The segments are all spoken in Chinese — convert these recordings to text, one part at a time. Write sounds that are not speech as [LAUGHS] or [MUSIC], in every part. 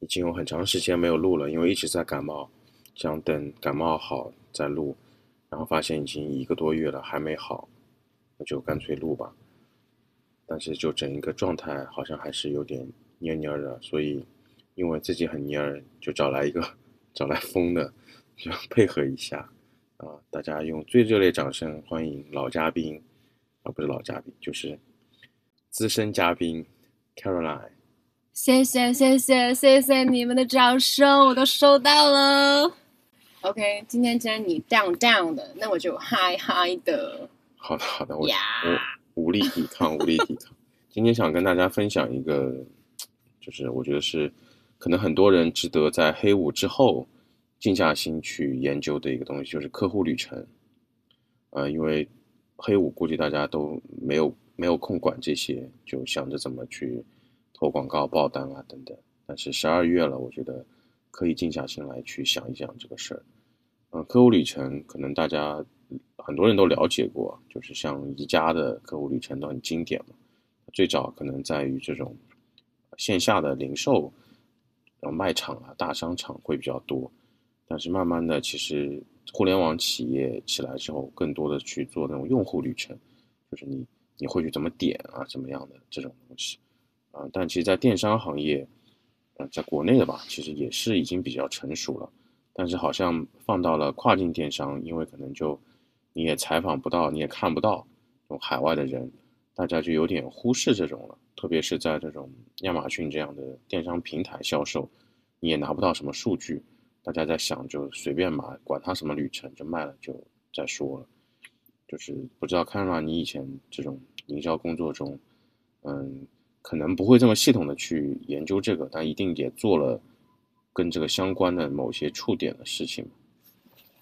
已经有很长时间没有录了，因为一直在感冒，想等感冒好再录，然后发现已经一个多月了还没好，那就干脆录吧。但是就整一个状态好像还是有点蔫蔫的，所以因为自己很蔫，就找来一个找来疯的，就配合一下啊！大家用最热烈掌声欢迎老嘉宾啊，不是老嘉宾，就是资深嘉宾 Caroline。谢谢谢谢谢谢你们的掌声，我都收到了。OK，今天既然你 down down 的，那我就 high high 的。好的好的，我我。无力抵抗，无力抵抗。今天想跟大家分享一个，就是我觉得是可能很多人值得在黑五之后静下心去研究的一个东西，就是客户旅程。呃，因为黑五估计大家都没有没有空管这些，就想着怎么去投广告、报单啊等等。但是十二月了，我觉得可以静下心来去想一想这个事儿。嗯，客户旅程可能大家。很多人都了解过，就是像宜家的客户旅程都很经典嘛。最早可能在于这种线下的零售，然后卖场啊、大商场会比较多。但是慢慢的，其实互联网企业起来之后，更多的去做那种用户旅程，就是你你会去怎么点啊，怎么样的这种东西啊。但其实，在电商行业，呃，在国内的吧，其实也是已经比较成熟了。但是好像放到了跨境电商，因为可能就你也采访不到，你也看不到这种海外的人，大家就有点忽视这种了。特别是在这种亚马逊这样的电商平台销售，你也拿不到什么数据，大家在想就随便买，管它什么旅程，就卖了就再说了。就是不知道看到你以前这种营销工作中，嗯，可能不会这么系统的去研究这个，但一定也做了。跟这个相关的某些触点的事情，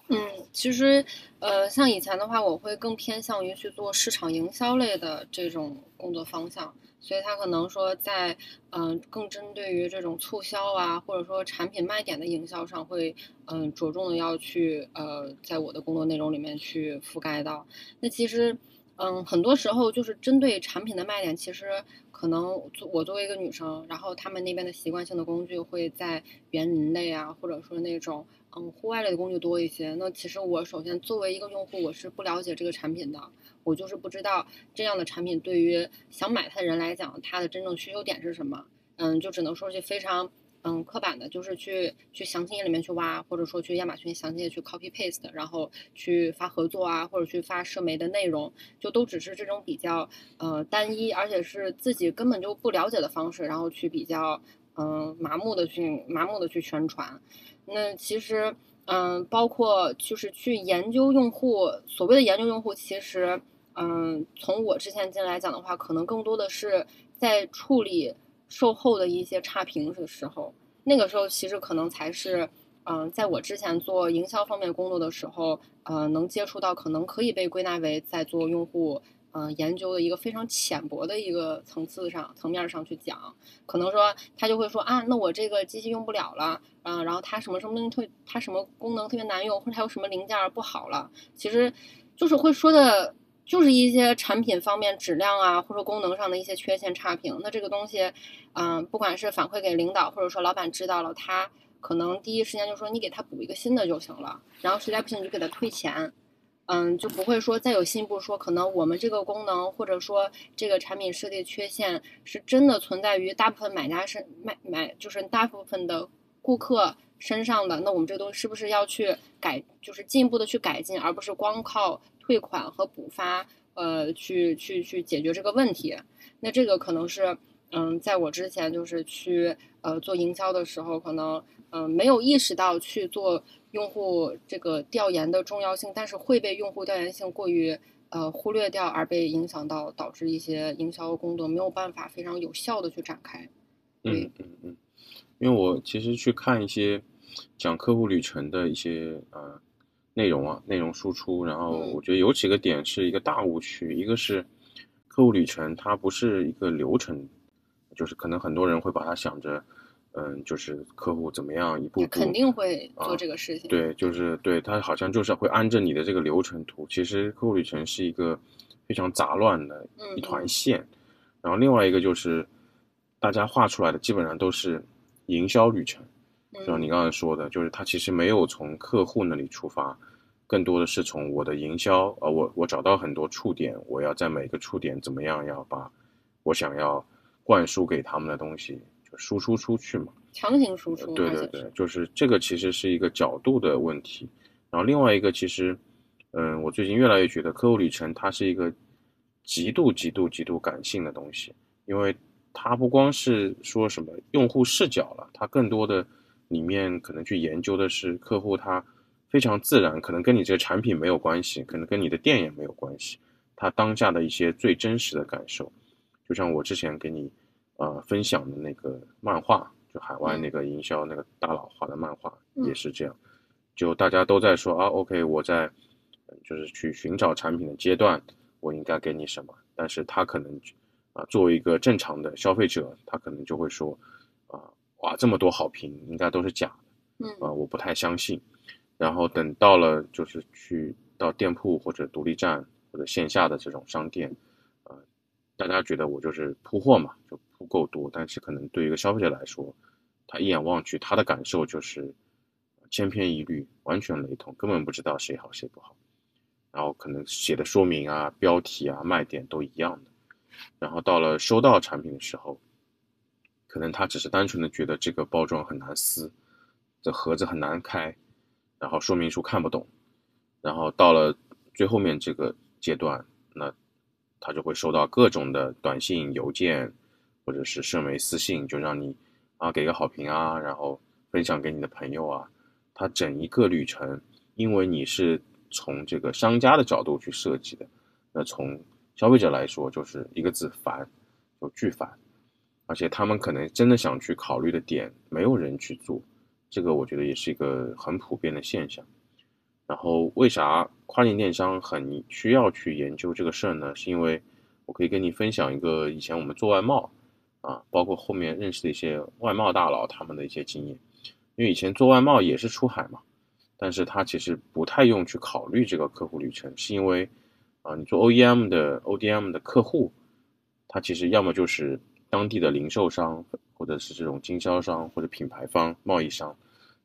嗯，其实，呃，像以前的话，我会更偏向于去做市场营销类的这种工作方向，所以它可能说在，嗯，更针对于这种促销啊，或者说产品卖点的营销上，会，嗯，着重的要去，呃，在我的工作内容里面去覆盖到。那其实。嗯，很多时候就是针对产品的卖点，其实可能我作为一个女生，然后他们那边的习惯性的工具会在园林类啊，或者说那种嗯户外类的工具多一些。那其实我首先作为一个用户，我是不了解这个产品的，我就是不知道这样的产品对于想买它的人来讲，它的真正需求点是什么。嗯，就只能说是非常。嗯，刻板的就是去去详情页里面去挖，或者说去亚马逊详情页去 copy paste，然后去发合作啊，或者去发社媒的内容，就都只是这种比较呃单一，而且是自己根本就不了解的方式，然后去比较嗯麻木的去麻木的去宣传。那其实嗯，包括就是去研究用户，所谓的研究用户，其实嗯，从我之前进来讲的话，可能更多的是在处理。售后的一些差评的时候，那个时候其实可能才是，嗯，在我之前做营销方面工作的时候，呃，能接触到可能可以被归纳为在做用户，嗯，研究的一个非常浅薄的一个层次上层面上去讲，可能说他就会说啊，那我这个机器用不了了，嗯，然后它什么什么东西特，它什么功能特别难用，或者它有什么零件不好了，其实就是会说的。就是一些产品方面质量啊，或者功能上的一些缺陷差评。那这个东西，嗯，不管是反馈给领导，或者说老板知道了，他可能第一时间就说你给他补一个新的就行了。然后实在不行你就给他退钱，嗯，就不会说再有进一步说可能我们这个功能或者说这个产品设计缺陷是真的存在于大部分买家是买买就是大部分的顾客身上的。那我们这个东西是不是要去改，就是进一步的去改进，而不是光靠。退款和补发，呃，去去去解决这个问题。那这个可能是，嗯，在我之前就是去呃做营销的时候，可能嗯没有意识到去做用户这个调研的重要性，但是会被用户调研性过于呃忽略掉，而被影响到，导致一些营销工作没有办法非常有效的去展开。嗯嗯嗯，因为我其实去看一些讲客户旅程的一些呃。内容啊，内容输出，然后我觉得有几个点是一个大误区，一个是客户旅程，它不是一个流程，就是可能很多人会把它想着，嗯，就是客户怎么样一步步，肯定会做这个事情，对，就是对他好像就是会按着你的这个流程图，其实客户旅程是一个非常杂乱的一团线，然后另外一个就是大家画出来的基本上都是营销旅程，就像嗯你刚才说的，就是他其实没有从客户那里出发，更多的是从我的营销，呃，我我找到很多触点，我要在每个触点怎么样要把我想要灌输给他们的东西就输出出去嘛。强行输出，对对对就是这个其实是一个角度的问题。然后另外一个其实，嗯，我最近越来越觉得客户旅程它是一个极度极度极度感性的东西，因为它不光是说什么用户视角了，它更多的里面可能去研究的是客户他非常自然，可能跟你这个产品没有关系，可能跟你的店也没有关系，他当下的一些最真实的感受，就像我之前给你呃分享的那个漫画，就海外那个营销那个大佬画的漫画嗯。也是这样，就大家都在说啊，OK，我在呃就是去寻找产品的阶段，我应该给你什么，但是他可能啊作为一个正常的消费者，他可能就会说啊哇这么多好评应该都是假的。嗯啊、我不太相信。然后等到了就是去到店铺或者独立站或者线下的这种商店，呃，大家觉得我就是铺货嘛，就铺够多，但是可能对于一个消费者来说，他一眼望去，他的感受就是千篇一律，完全雷同，根本不知道谁好谁不好。然后可能写的说明啊、标题啊、卖点都一样的。然后到了收到产品的时候，可能他只是单纯的觉得这个包装很难撕，这盒子很难开，然后说明书看不懂，然后到了最后面这个阶段，那他就会收到各种的短信、邮件，或者是社媒私信，就让你啊给个好评啊，然后分享给你的朋友啊。他整一个旅程，因为你是从这个商家的角度去设计的，那从消费者来说就是一个字烦，就巨烦。而且他们可能真的想去考虑的点，没有人去做，这个我觉得也是一个很普遍的现象。然后为啥跨境电商很需要去研究这个事儿呢？是因为我可以跟你分享一个以前我们做外贸啊，包括后面认识的一些外贸大佬他们的一些经验。因为以前做外贸也是出海嘛，但是他其实不太用去考虑这个客户旅程，是因为啊，你做 OEM 的 ODM 的客户，他其实要么就是当地的零售商，或者是这种经销商或者品牌方、贸易商，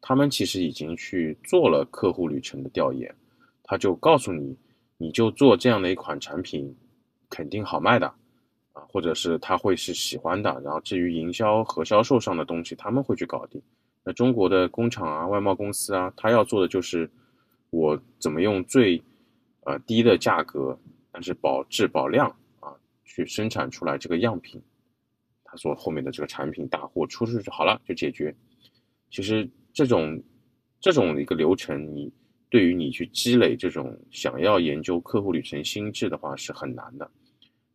他们其实已经去做了客户旅程的调研，他就告诉你，你就做这样的一款产品，肯定好卖的，啊，或者是他会是喜欢的，然后至于营销和销售上的东西，他们会去搞定。那中国的工厂啊、外贸公司啊，他要做的就是我怎么用最呃低的价格，但是保质保量啊，去生产出来这个样品，他说后面的这个产品大货出出去就好了，就解决。其实这种这种一个流程，你对于你去积累这种想要研究客户旅程心智的话是很难的。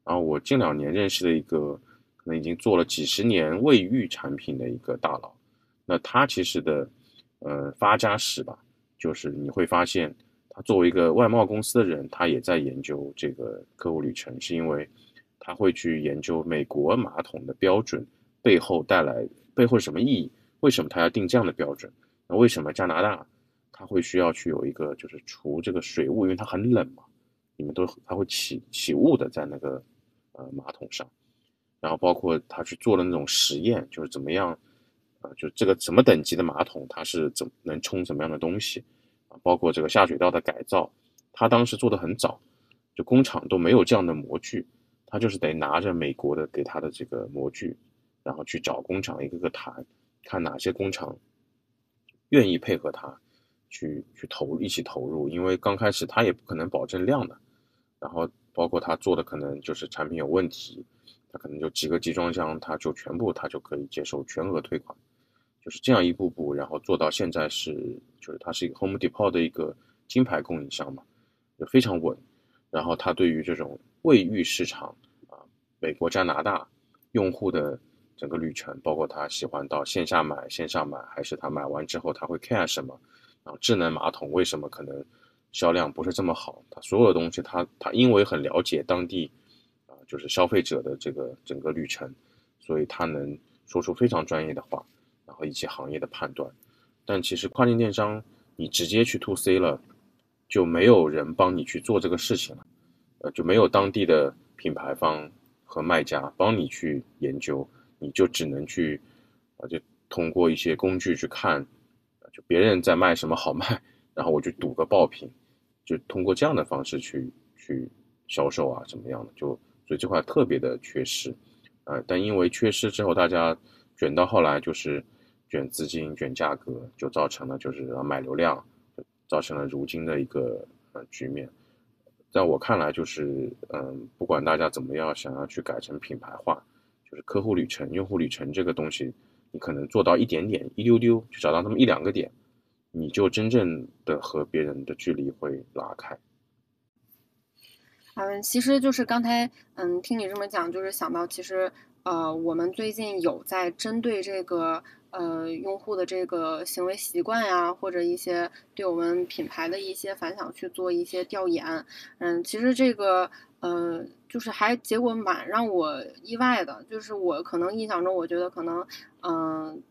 然后我近两年认识的一个可能已经做了几十年卫浴产品的一个大佬，那他其实的呃发家史吧，就是你会发现他作为一个外贸公司的人，他也在研究这个客户旅程，是因为他会去研究美国马桶的标准背后带来背后什么意义，为什么他要定这样的标准？那为什么加拿大它会需要去有一个就是除这个水雾，因为它很冷嘛，你们都它会起起雾的在那个呃马桶上，然后包括他去做的那种实验，就是怎么样、就这个什么等级的马桶它是怎么能冲什么样的东西，包括这个下水道的改造，他当时做的很早，就工厂都没有这样的模具，他就是得拿着美国的给他的这个模具，然后去找工厂一个个谈，看哪些工厂愿意配合他去去投一起投入，因为刚开始他也不可能保证量的，然后包括他做的可能就是产品有问题，他可能就几个集装箱，他就全部他就可以接受全额退款，就是这样一步步，然后做到现在是就是他是一个 Home Depot 的一个金牌供应商嘛，就非常稳，然后他对于这种卫浴市场啊，美国、加拿大用户的整个旅程，包括他喜欢到线下买、线上买，还是他买完之后他会 care 什么，然后智能马桶为什么可能销量不是这么好，他所有的东西他他因为很了解当地啊、就是消费者的这个整个旅程，所以他能说出非常专业的话，然后以及行业的判断。但其实跨境电商你直接去 to C 了，就没有人帮你去做这个事情了，呃，就没有当地的品牌方和卖家帮你去研究，你就只能去，啊、就通过一些工具去看，就别人在卖什么好卖，然后我去赌个爆品，就通过这样的方式去去销售啊，怎么样的？就所以这块特别的缺失，呃，但因为缺失之后，大家卷到后来就是卷资金、卷价格，就造成了就是买流量，造成了如今的一个呃局面。在我看来，就是嗯，不管大家怎么样想要去改成品牌化，就是客户旅程、用户旅程这个东西。你可能做到一点点、一丢丢，就找到那么一两个点，你就真正的和别人的距离会拉开。嗯，其实就是刚才嗯听你这么讲，就是想到其实呃我们最近有在针对这个呃用户的这个行为习惯呀，或者一些对我们品牌的一些反响去做一些调研。嗯，其实这个。呃，就是还结果蛮让我意外的，就是我可能印象中，我觉得可能，嗯，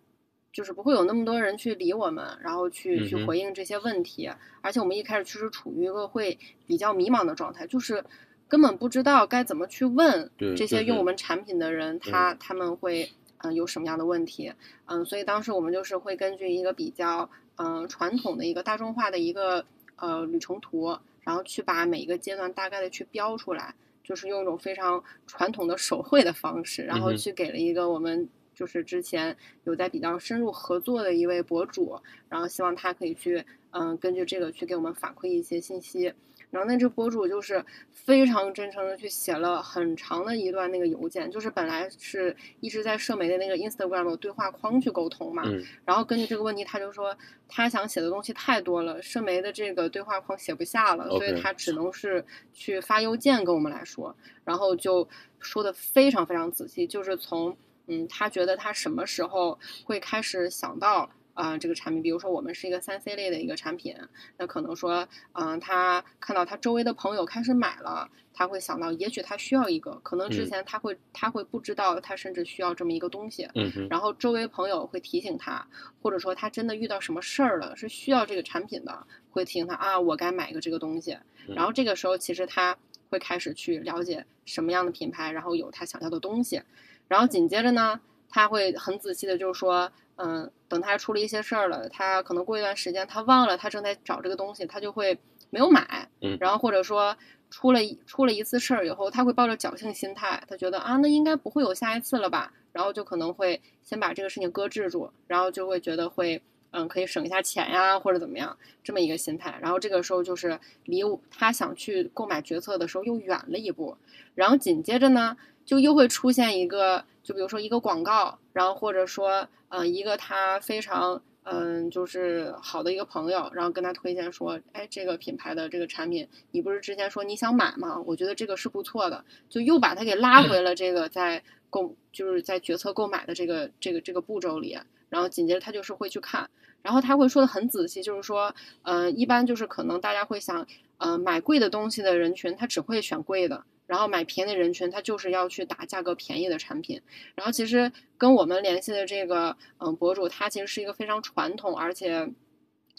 就是不会有那么多人去理我们，然后去去回应这些问题，而且我们一开始确实处于一个会比较迷茫的状态，就是根本不知道该怎么去问这些用我们产品的人，他他们会嗯有什么样的问题，嗯，所以当时我们就是会根据一个比较嗯传统的一个大众化的一个呃旅程图。然后去把每一个阶段大概的去标出来，就是用一种非常传统的手绘的方式，然后去给了一个我们就是之前有在比较深入合作的一位博主，然后希望他可以去嗯根据这个去给我们反馈一些信息。然后那只博主就是非常真诚的去写了很长的一段那个邮件，就是本来是一直在社媒的那个 Instagram 的对话框去沟通嘛，然后根据这个问题，他就说他想写的东西太多了，社媒的这个对话框写不下了，所以他只能是去发邮件跟我们来说，然后就说的非常非常仔细，就是从嗯他觉得他什么时候会开始想到。啊，这个产品，比如说我们是一个三 C 类的一个产品，那可能说，嗯，他看到他周围的朋友开始买了，他会想到，也许他需要一个，可能之前他会他会不知道，他甚至需要这么一个东西，嗯然后周围朋友会提醒他，或者说他真的遇到什么事儿了，是需要这个产品的，会提醒他啊，我该买一个这个东西，然后这个时候其实他会开始去了解什么样的品牌，然后有他想要的东西，然后紧接着呢，他会很仔细的，就是说。嗯，等他出了一些事儿了，他可能过一段时间他忘了他正在找这个东西，他就会没有买。嗯，然后或者说出了出了一次事儿以后，他会抱着侥幸心态，他觉得啊，那应该不会有下一次了吧，然后就可能会先把这个事情搁置住，然后就会觉得会嗯可以省一下钱呀，或者怎么样这么一个心态。然后这个时候就是离他想去购买决策的时候又远了一步，然后紧接着呢，就又会出现一个，就比如说一个广告，然后或者说。嗯，一个他非常嗯，就是好的一个朋友，然后跟他推荐说，哎，这个品牌的这个产品，你不是之前说你想买吗？我觉得这个是不错的，就又把他给拉回了这个在购，就是在决策购买的这个这个这个步骤里。然后紧接着他就是会去看，然后他会说的很仔细，就是说，嗯，一般就是可能大家会想，嗯，买贵的东西的人群，他只会选贵的。然后买便宜的人群，他就是要去打价格便宜的产品。然后其实跟我们联系的这个嗯博主，他其实是一个非常传统，而且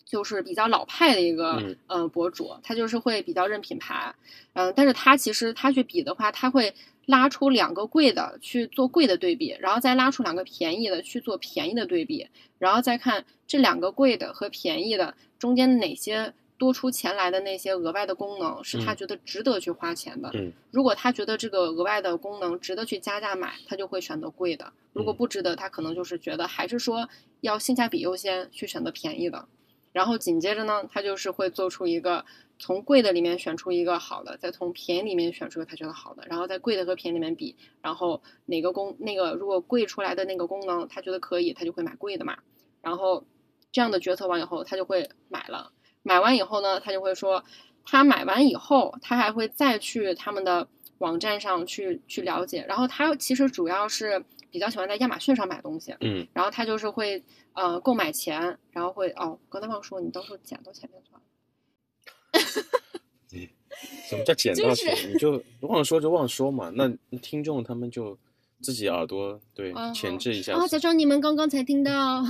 就是比较老派的一个呃博主，他就是会比较认品牌。嗯，但是他其实他去比的话，他会拉出两个贵的去做贵的对比，然后再拉出两个便宜的去做便宜的对比，然后再看这两个贵的和便宜的中间哪些。多出钱来的那些额外的功能，是他觉得值得去花钱的。嗯，如果他觉得这个额外的功能值得去加价买，他就会选择贵的；如果不值得，他可能就是觉得还是说要性价比优先，去选择便宜的。然后紧接着呢，他就是会做出一个从贵的里面选出一个好的，再从便宜里面选出个他觉得好的，然后在贵的和便宜里面比，然后哪个功那个如果贵出来的那个功能他觉得可以，他就会买贵的嘛。然后这样的决策完以后，他就会买了。买完以后呢，他就会说，他买完以后，他还会再去他们的网站上去去了解。然后他其实主要是比较喜欢在亚马逊上买东西，嗯。然后他就是会呃购买前，然后会哦，刚才忘说，你到时候剪到前面算了。[LAUGHS] 什么叫捡到前？你 [LAUGHS] 就忘了说就忘了说嘛。那听众他们就自己耳朵对前置一下。啊，假装你们刚刚才听到。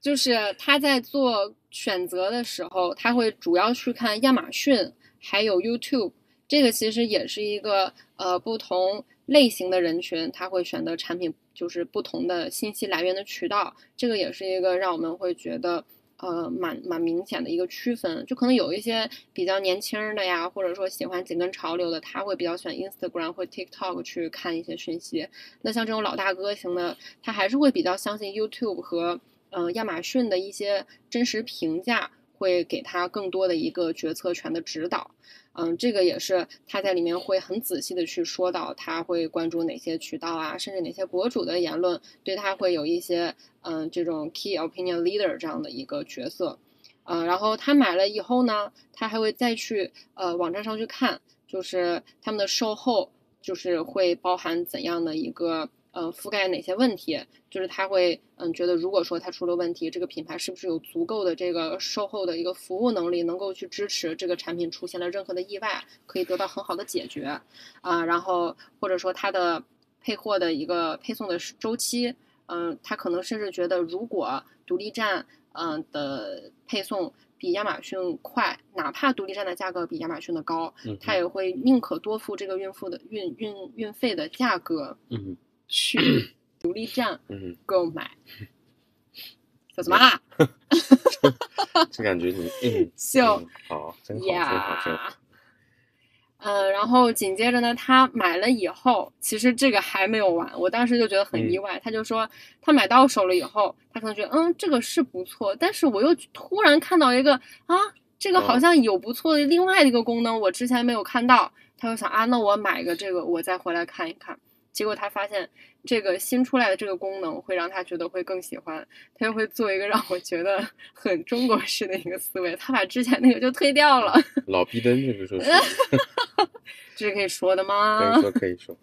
就是他在做选择的时候，他会主要去看亚马逊，还有 YouTube。这个其实也是一个呃不同类型的人群，他会选择产品就是不同的信息来源的渠道，这个也是一个让我们会觉得。呃，蛮蛮明显的一个区分，就可能有一些比较年轻的呀，或者说喜欢紧跟潮流的，他会比较喜欢 Instagram 或 TikTok 去看一些讯息。那像这种老大哥型的，他还是会比较相信 YouTube 和呃亚马逊的一些真实评价。会给他更多的一个决策权的指导，嗯，这个也是他在里面会很仔细的去说到，他会关注哪些渠道啊，甚至哪些博主的言论对他会有一些嗯这种 key opinion leader 这样的一个角色，嗯，然后他买了以后呢，他还会再去呃网站上去看，就是他们的售后就是会包含怎样的一个。呃，覆盖哪些问题？就是他会，嗯，觉得如果说他出了问题，这个品牌是不是有足够的这个售后的一个服务能力，能够去支持这个产品出现了任何的意外，可以得到很好的解决，啊，然后或者说它的配货的一个配送的周期，嗯，他可能甚至觉得，如果独立站，嗯的配送。比亚马逊快，哪怕独立站的价格比亚马逊的高，他也会宁可多付这个运付的运运运费的价格。嗯。去 [CLEARS THROAT] 独立站购买，[LAUGHS] 叫什么？[LAUGHS] 就感觉你 [LAUGHS] 嗯，秀好，真好，真好，真好。嗯，然后紧接着呢，他买了以后，其实这个还没有完，我当时就觉得很意外。他就说，他买到手了以后，他可能觉得，嗯，这个是不错，但是我又突然看到一个啊，这个好像有不错的另外一个功能，我之前没有看到。他就想啊，那我买个这个，我再回来看一看。结果他发现，这个新出来的这个功能会让他觉得会更喜欢，他就会做一个让我觉得很中国式的一个思维，他把之前那个就推掉了。老逼灯这个说是，[LAUGHS] 这是可以说的吗？可以说，可以说。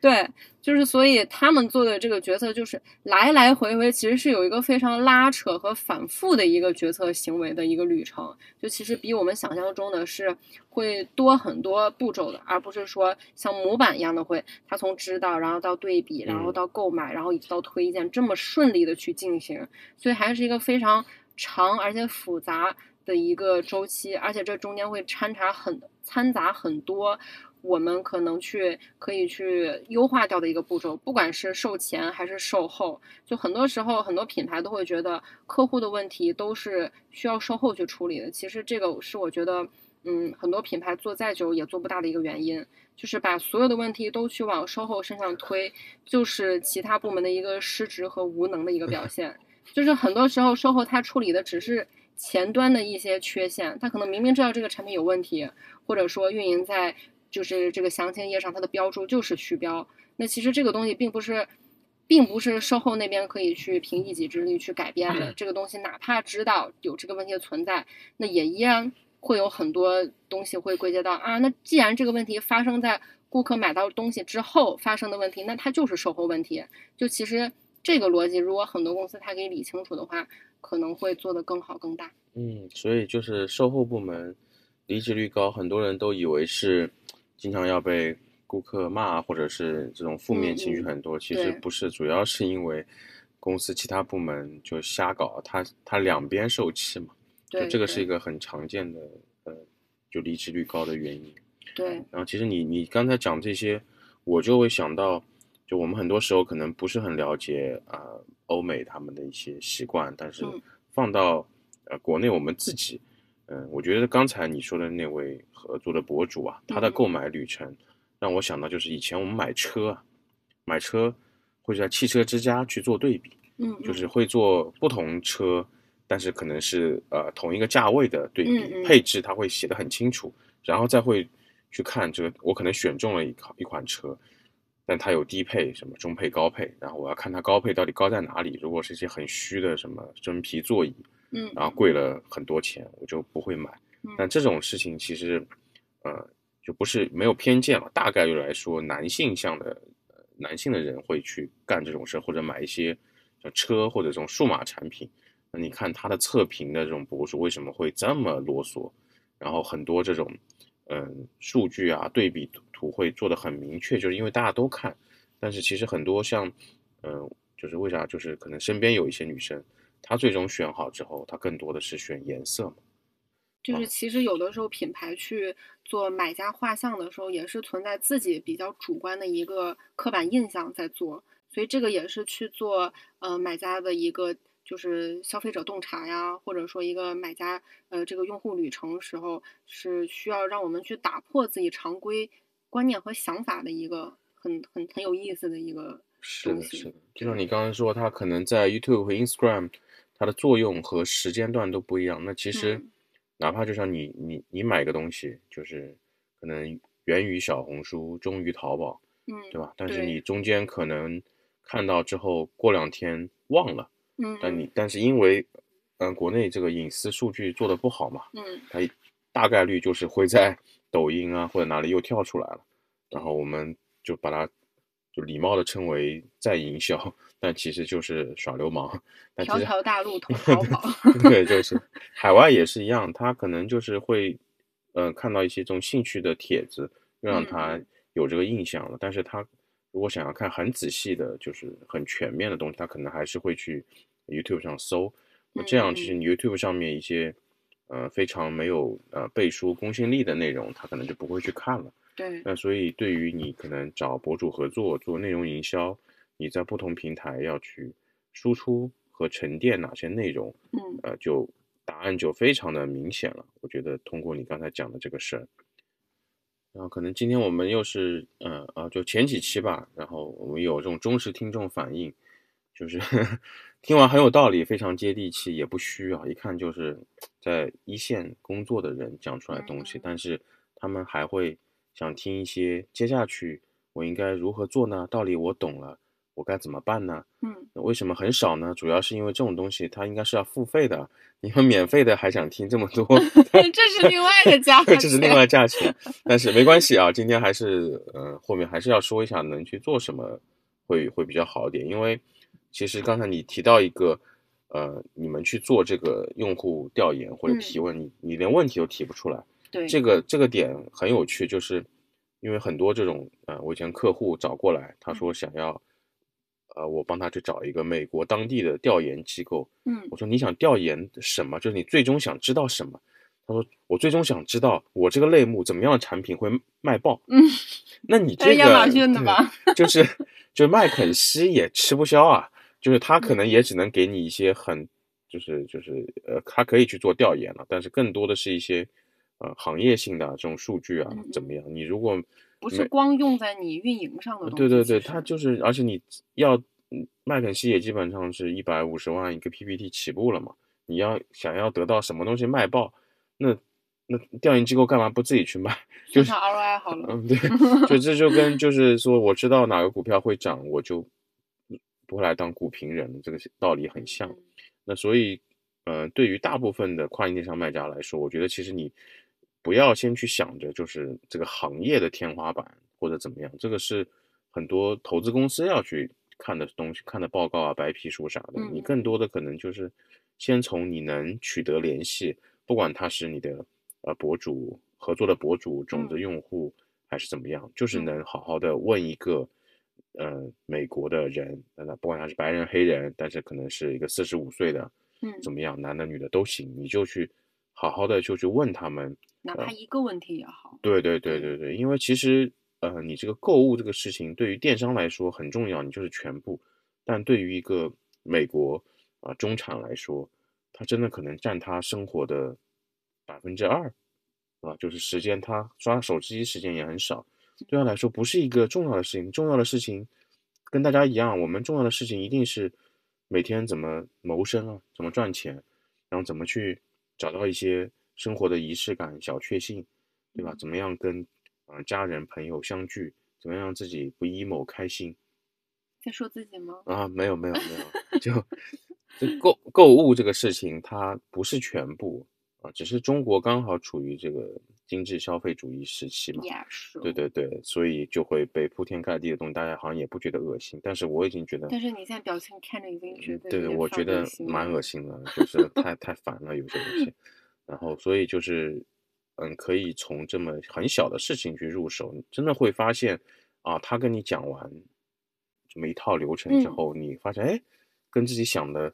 对，就是所以他们做的这个决策就是来来回回，其实是有一个非常拉扯和反复的一个决策行为的一个旅程。就其实比我们想象中的是会多很多步骤的，而不是说像模板一样的会，他从知道，然后到对比，然后到购买，然后一直到推荐这么顺利的去进行。所以还是一个非常长而且复杂的一个周期，而且这中间会掺杂很掺杂很多。我们可能去可以去优化掉的一个步骤，不管是售前还是售后，就很多时候很多品牌都会觉得客户的问题都是需要售后去处理的。其实这个是我觉得，嗯，很多品牌做再久也做不大的一个原因，就是把所有的问题都去往售后身上推，就是其他部门的一个失职和无能的一个表 [LAUGHS] 现。就是很多时候售后他处理的只是前端的一些缺陷，他可能明明知道这个产品有问题，或者说运营在。就是这个详情页上，它的标注就是虚标。那其实这个东西并不是，并不是售后那边可以去凭一己之力去改变的。这个东西哪怕知道有这个问题的存在，那也依然会有很多东西会归结到啊。那既然这个问题发生在顾客买到东西之后发生的问题，那它就是售后问题。就其实这个逻辑，如果很多公司它可以理清楚的话，可能会做得更好更大。嗯，所以就是售后部门离职率高，很多人都以为是。经常要被顾客骂，或者是这种负面情绪很多，其实不是，主要是因为公司其他部门就瞎搞，他他两边受气嘛，就这个是一个很常见的呃，就离职率高的原因。对，然后其实你你刚才讲这些，我就会想到，就我们很多时候可能不是很了解啊欧美他们的一些习惯，但是放到呃国内我们自己。嗯，我觉得刚才你说的那位合作的博主啊，他的购买旅程让我想到，就是以前我们买车啊，买车会在汽车之家去做对比，嗯，就是会做不同车，但是可能是呃同一个价位的对比，配置他会写的很清楚，然后再会去看这个，我可能选中了一款一款车，但它有低配、什么中配、高配，然后我要看它高配到底高在哪里，如果是一些很虚的什么真皮座椅。嗯，然后贵了很多钱，我就不会买。但这种事情其实，呃，就不是没有偏见了。大概率来说，男性向的，男性的人会去干这种事，或者买一些像车或者这种数码产品。那你看他的测评的这种博主为什么会这么啰嗦？然后很多这种，嗯，数据啊对比图会做的很明确，就是因为大家都看。但是其实很多像，嗯，就是为啥？就是可能身边有一些女生。他最终选好之后，他更多的是选颜色嘛。就是其实有的时候品牌去做买家画像的时候，也是存在自己比较主观的一个刻板印象在做。所以这个也是去做呃买家的一个就是消费者洞察呀，或者说一个买家呃这个用户旅程时候是需要让我们去打破自己常规观念和想法的一个很很很有意思的一个是的，是的，就像你刚刚说，它可能在 YouTube 和 Instagram，它的作用和时间段都不一样。那其实嗯。哪怕就像你你你买个东西，就是可能源于小红书，终于淘宝，嗯对吧？但是你中间可能看到之后，过两天忘了，嗯但你但是因为嗯、呃国内这个隐私数据做的不好嘛，嗯它大概率就是会在 [LAUGHS] 抖音啊或者哪里又跳出来了，然后我们就把它就礼貌的称为在营销，但其实就是耍流氓。条条大路通淘宝对，就是海外也是一样，他可能就是会呃看到一些这种兴趣的帖子，又让嗯他嗯有这个印象了。但是他如果想要看很仔细的，就是很全面的东西，他可能还是会去 YouTube 上搜。那这样，嗯其实你 YouTube 上面一些呃非常没有呃背书公信力的内容，他可能就不会去看了。对。那所以对于你可能找博主合作做内容营销，你在不同平台要去输出和沉淀哪些内容，嗯。呃，就答案就非常的明显了。我觉得通过你刚才讲的这个事儿，然后可能今天我们又是呃啊，就前几期吧，然后我们有这种忠实听众反映，就是 [LAUGHS] 听完很有道理，非常接地气，也不虚啊，一看就是在一线工作的人讲出来的东西，嗯。但是他们还会想听一些接下去我应该如何做呢？道理我懂了，我该怎么办呢？嗯为什么很少呢？主要是因为这种东西它应该是要付费的，你们免费的还想听这么多，[LAUGHS] 这是另外的价 [LAUGHS] 这是另外价钱。但是没关系啊，今天还是呃后面还是要说一下能去做什么会会比较好一点，因为其实刚才你提到一个呃你们去做这个用户调研或者嗯提问，你你连问题都提不出来，对这个这个点很有趣，就是因为很多这种呃，我以前客户找过来，他说想要，呃，我帮他去找一个美国当地的调研机构。嗯我说你想调研什么？就是你最终想知道什么？他说我最终想知道我这个类目怎么样的产品会卖爆。嗯，那你 [LAUGHS] 这这个亚马逊的对吧？就是就是麦肯锡也吃不消啊，就是他可能也只能给你一些很就是就是呃，他可以去做调研了，但是更多的是一些呃行业性的这种数据啊嗯怎么样？你如果不是光用在你运营上的东西。对对对，它就是，而且你要嗯麦肯锡也基本上是一百五十万一个 PPT 起步了嘛，你要想要得到什么东西卖爆，那那调研机构干嘛不自己去卖？[LAUGHS] 就是 ROI 好了。嗯，对，就这就跟就是说，我知道哪个股票会涨，我就不会来当股评人，这个道理很像。嗯那所以，呃，对于大部分的跨境电商卖家来说，我觉得其实你不要先去想着就是这个行业的天花板或者怎么样，这个是很多投资公司要去看的东西、看的报告啊、白皮书啥的。嗯你更多的可能就是先从你能取得联系，不管他是你的呃博主合作的博主、种子嗯用户还是怎么样，就是嗯能好好的问一个。呃，美国的人，那不管他是白人、黑人，但是可能是一个四十五岁的，嗯，怎么样，男的、女的都行，你就去好好的就去问他们。哪怕一个问题也好。对对对对对，因为其实呃，你这个购物这个事情对于电商来说很重要，你就是全部，但对于一个美国啊、中产来说，他真的可能占他生活的百分之二，啊，就是时间他刷手机时间也很少，对他来说不是一个重要的事情。重要的事情跟大家一样，我们重要的事情一定是每天怎么谋生啊，怎么赚钱，然后怎么去找到一些生活的仪式感、小确幸，对吧？怎么样跟啊、呃家人朋友相聚，怎么样让自己不 emo 开心在说自己吗？啊？没有没有没有，[LAUGHS] 就就购购物这个事情，它不是全部啊，只是中国刚好处于这个精致消费主义时期嘛。对。对对，所以就会被铺天盖地的东西，大家好像也不觉得恶心，但是我已经觉得，但是你现在表情看着已经觉得对对，我觉得蛮恶心的，就是太太烦了，有些东西。然后，所以就是，嗯，可以从这么很小的事情去入手，你真的会发现啊，他跟你讲完这么一套流程之嗯后，你发现哎，跟自己想的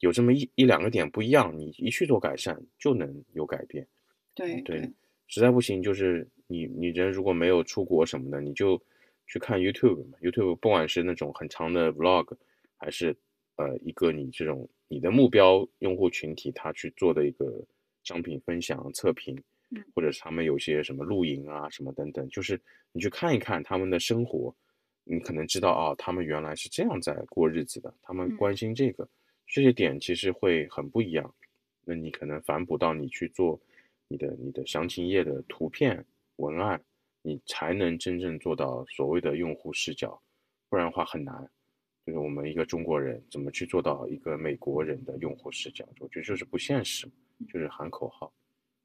有这么一一两个点不一样，你一去做改善就能有改变。对对，实在不行就是你你人如果没有出国什么的，你就去看 YouTube 嘛，YouTube 不管是那种很长的 Vlog，还是呃一个你这种你的目标用户群体他去做的一个商品分享测评，或者是他们有些什么露营啊什么等等，就是你去看一看他们的生活，你可能知道啊，他们原来是这样在过日子的，他们关心这个，这些点其实会很不一样。那你可能反哺到你去做你的你的详情页的图片文案。你才能真正做到所谓的用户视角，不然的话很难。就是我们一个中国人怎么去做到一个美国人的用户视角？我觉得就是不现实，就是喊口号。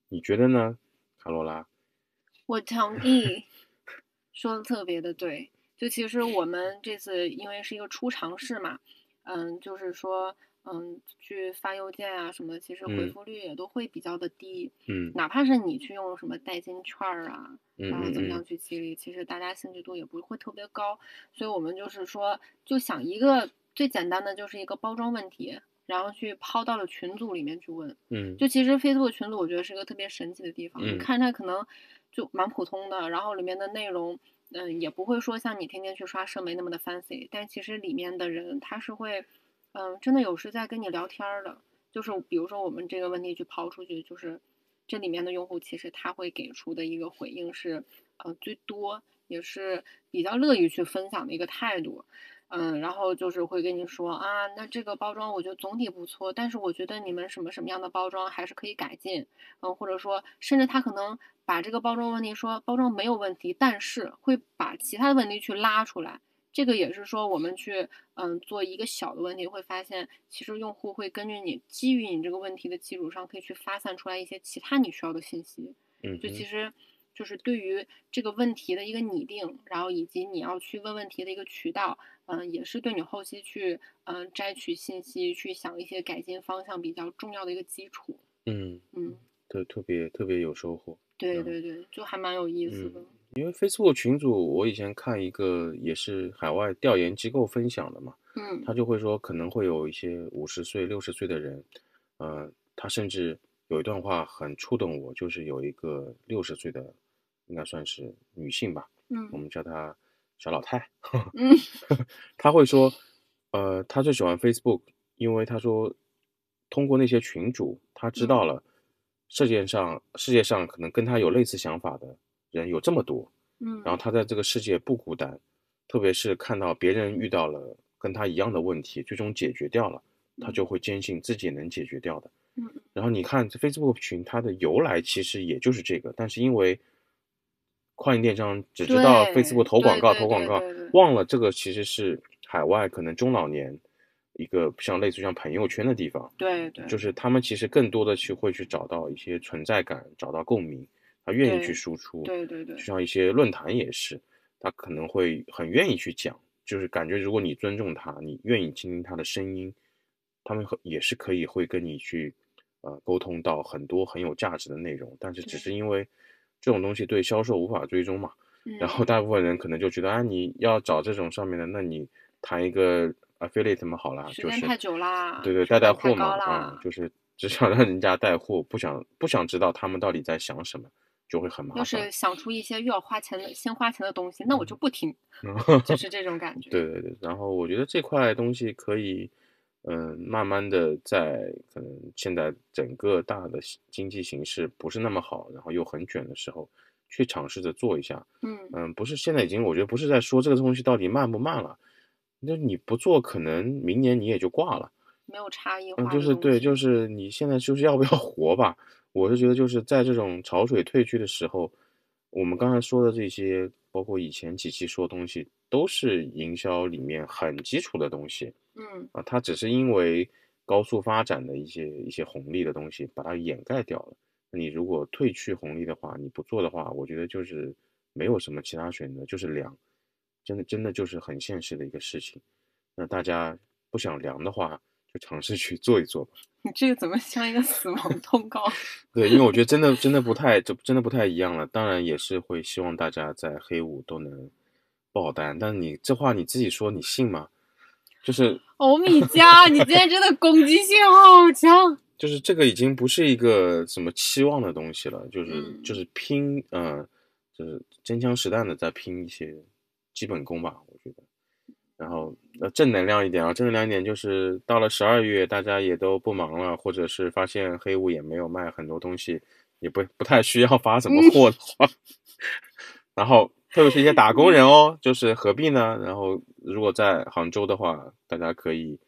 你觉得呢，卡罗拉？[LAUGHS] 我同意，说的特别的对。就其实我们这次因为是一个初尝试嘛，嗯，就是说。嗯，去发邮件啊什么，其实回复率也都会比较的低。嗯，哪怕是你去用什么代金券啊，然后怎么样去激励，其实大家兴趣度也不会特别高。所以我们就是说，就想一个最简单的，就是一个包装问题，然后去抛到了群组里面去问。嗯，就其实 Facebook 群组，我觉得是一个特别神奇的地方。你看它可能就蛮普通的，然后里面的内容，嗯，也不会说像你天天去刷社媒那么的 fancy，但其实里面的人他是会。嗯，真的有是在跟你聊天的，就是比如说我们这个问题去抛出去，就是这里面的用户其实他会给出的一个回应是，呃，最多也是比较乐意去分享的一个态度，嗯，然后就是会跟你说啊，那这个包装我觉得总体不错，但是我觉得你们什么什么样的包装还是可以改进，嗯，或者说甚至他可能把这个包装问题说包装没有问题，但是会把其他的问题去拉出来。这个也是说，我们去嗯做一个小的问题，会发现其实用户会根据你基于你这个问题的基础上，可以去发散出来一些其他你需要的信息。嗯，就其实就是对于这个问题的一个拟定，然后以及你要去问问题的一个渠道，嗯，也是对你后期去嗯摘取信息、去想一些改进方向比较重要的一个基础。嗯嗯，特特别特别有收获。对对对，就还蛮有意思的。因为 Facebook 群组，我以前看一个也是海外调研机构分享的嘛，嗯，他就会说可能会有一些五十岁、六十岁的人，呃，他甚至有一段话很触动我，就是有一个六十岁的，应该算是女性吧，嗯，我们叫她小老太，嗯，[LAUGHS] 他会说，呃，她最喜欢 Facebook，因为她说通过那些群主，他知道了世界上世界上可能跟他有类似想法的。人有这么多，嗯，然后他在这个世界不孤单，特别是看到别人遇到了跟他一样的问题，最终解决掉了，他就会坚信自己能解决掉的。嗯，然后你看 Facebook 群，它的由来其实也就是这个，但是因为跨境电商只知道 Facebook 投广告，投广告，忘了这个其实是海外可能中老年一个像类似像朋友圈的地方。对对，就是他们其实更多的去会去找到一些存在感，找到共鸣。他愿意去输出，对对对，就像一些论坛也是，他可能会很愿意去讲，就是感觉如果你尊重他，你愿意倾听他的声音，他们也是可以会跟你去，呃，沟通到很多很有价值的内容。但是只是因为这种东西对销售无法追踪嘛，然后大部分人可能就觉得啊，你要找这种上面的，那你谈一个 affiliate 嘛好了，就是太久啦，对对，带带货嘛，啊，就是只想让人家带货，不想不想知道他们到底在想什么。就会很麻烦。要是想出一些又要花钱的、先花钱的东西，那我就不听，[LAUGHS] 就是这种感觉。对对对，然后我觉得这块东西可以，嗯，慢慢的在可能现在整个大的经济形势不是那么好，然后又很卷的时候，去尝试着做一下。嗯嗯，不是现在已经，我觉得不是在说这个东西到底慢不慢了，那你不做，可能明年你也就挂了，没有差异化。嗯，就是对，就是你现在就是要不要活吧。我是觉得，就是在这种潮水退去的时候，我们刚才说的这些，包括以前几期说的东西，都是营销里面很基础的东西。嗯啊，它只是因为高速发展的一些一些红利的东西把它掩盖掉了。那你如果退去红利的话，你不做的话，我觉得就是没有什么其他选择，就是凉。真的真的就是很现实的一个事情。那大家不想凉的话，就尝试去做一做吧。你 [LAUGHS] 这个怎么像一个死亡 [LAUGHS] 通告？[LAUGHS] 对，因为我觉得真的真的不太，就真的不太一样了。当然也是会希望大家在黑五都能爆单，但你这话你自己说，你信吗？就是欧米茄，你今天真的攻击性好强。就是这个已经不是一个什么期望的东西了，就是就是拼，嗯，就是真枪实弹的在拼一些基本功吧。然后呃正能量一点啊，正能量一点就是到了十二月，大家也都不忙了，或者是发现黑五也没有卖很多东西，也不不太需要发什么货的话，[LAUGHS] 然后特别是一些打工人哦，就是何必呢？然后如果在杭州的话，大家可以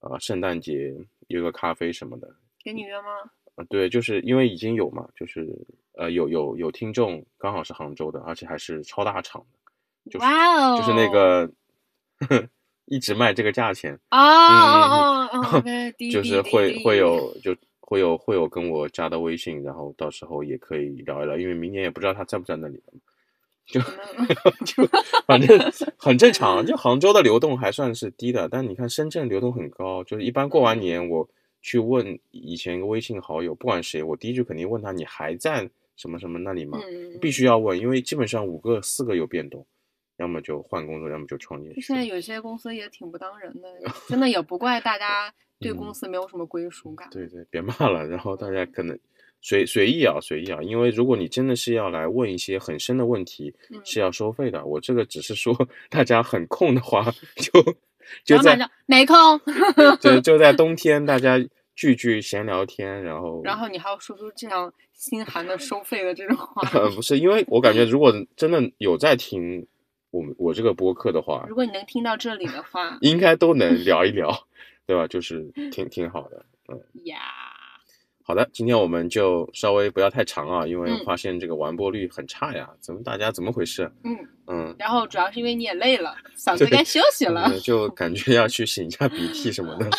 啊圣诞节约个咖啡什么的。给你约吗？啊，对，就是因为已经有嘛，就是呃有有有听众刚好是杭州的，而且还是超大厂的，就是哇哦，就是那个 [LAUGHS] 一直卖这个价钱，啊哦哦哦，对，[LAUGHS] 滴就是会会有就会有会有跟我加的微信，然后到时候也可以聊一聊，因为明年也不知道他在不在那里了，就 [LAUGHS] 就反正很正常，就杭州的流动还算是低的，但你看深圳流动很高，就是一般过完年我去问以前一个微信好友，不管谁，我第一句肯定问他你还在什么什么那里吗？嗯，必须要问，因为基本上五个四个有变动，要么就换工作，要么就创业去。现在有些公司也挺不当人的，[LAUGHS] 真的也不怪大家 [LAUGHS] 对嗯公司没有什么归属感。对对，别骂了，然后大家可能随随意啊，随意啊，因为如果你真的是要来问一些很深的问题，嗯是要收费的。我这个只是说大家很空的话，[LAUGHS] 就就在没空，就就在冬天，大家聚聚闲聊天，然后然后你还要说出这样心寒的收费的这种话。呃不是，因为我感觉如果真的有在听我们我这个播客的话如，果你能听到这里的话，应该都能聊一聊，对吧？就是挺挺好的。呀，好的，今天我们就稍微不要太长啊，因为嗯发现这个完播率很差呀，怎么大家怎么回事？嗯，嗯，然后主要是因为你也累了，嗓子该休息了，嗯就感觉要去擤一下鼻涕什么的。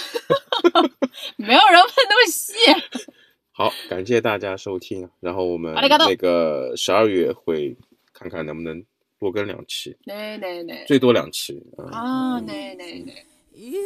[LAUGHS] 没有人问那么细。[LAUGHS] 好，感谢大家收听，然后我们ありがとう那个十二月会看看能不能 多更两期，对对对，最多两期。嗯啊，对对对。You